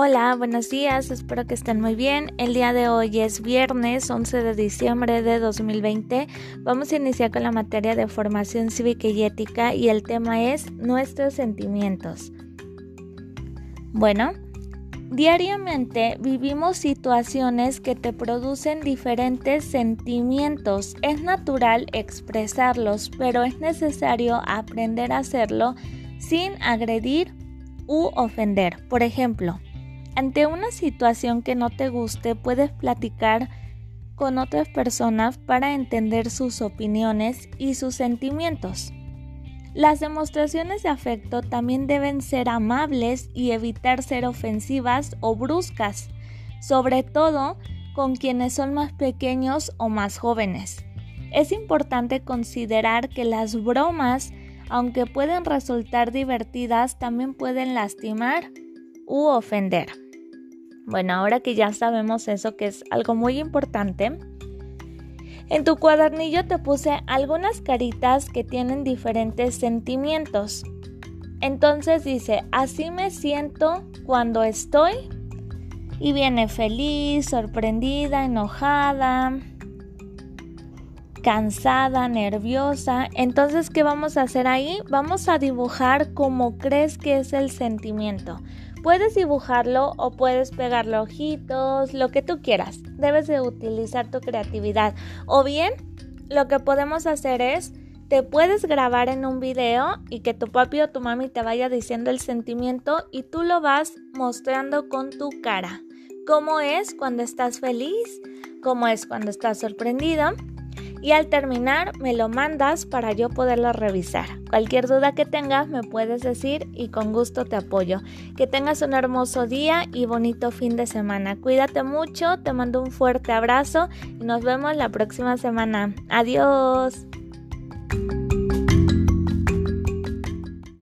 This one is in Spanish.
Hola, buenos días, espero que estén muy bien. El día de hoy es viernes 11 de diciembre de 2020. Vamos a iniciar con la materia de formación cívica y ética y el tema es nuestros sentimientos. Bueno, diariamente vivimos situaciones que te producen diferentes sentimientos. Es natural expresarlos, pero es necesario aprender a hacerlo sin agredir u ofender. Por ejemplo, ante una situación que no te guste, puedes platicar con otras personas para entender sus opiniones y sus sentimientos. Las demostraciones de afecto también deben ser amables y evitar ser ofensivas o bruscas, sobre todo con quienes son más pequeños o más jóvenes. Es importante considerar que las bromas, aunque pueden resultar divertidas, también pueden lastimar u ofender. Bueno, ahora que ya sabemos eso, que es algo muy importante, en tu cuadernillo te puse algunas caritas que tienen diferentes sentimientos. Entonces dice, así me siento cuando estoy y viene feliz, sorprendida, enojada, cansada, nerviosa. Entonces, ¿qué vamos a hacer ahí? Vamos a dibujar como crees que es el sentimiento. Puedes dibujarlo o puedes pegarle ojitos, lo que tú quieras. Debes de utilizar tu creatividad. O bien, lo que podemos hacer es, te puedes grabar en un video y que tu papi o tu mami te vaya diciendo el sentimiento y tú lo vas mostrando con tu cara. ¿Cómo es cuando estás feliz? ¿Cómo es cuando estás sorprendido? Y al terminar me lo mandas para yo poderlo revisar. Cualquier duda que tengas me puedes decir y con gusto te apoyo. Que tengas un hermoso día y bonito fin de semana. Cuídate mucho, te mando un fuerte abrazo y nos vemos la próxima semana. Adiós.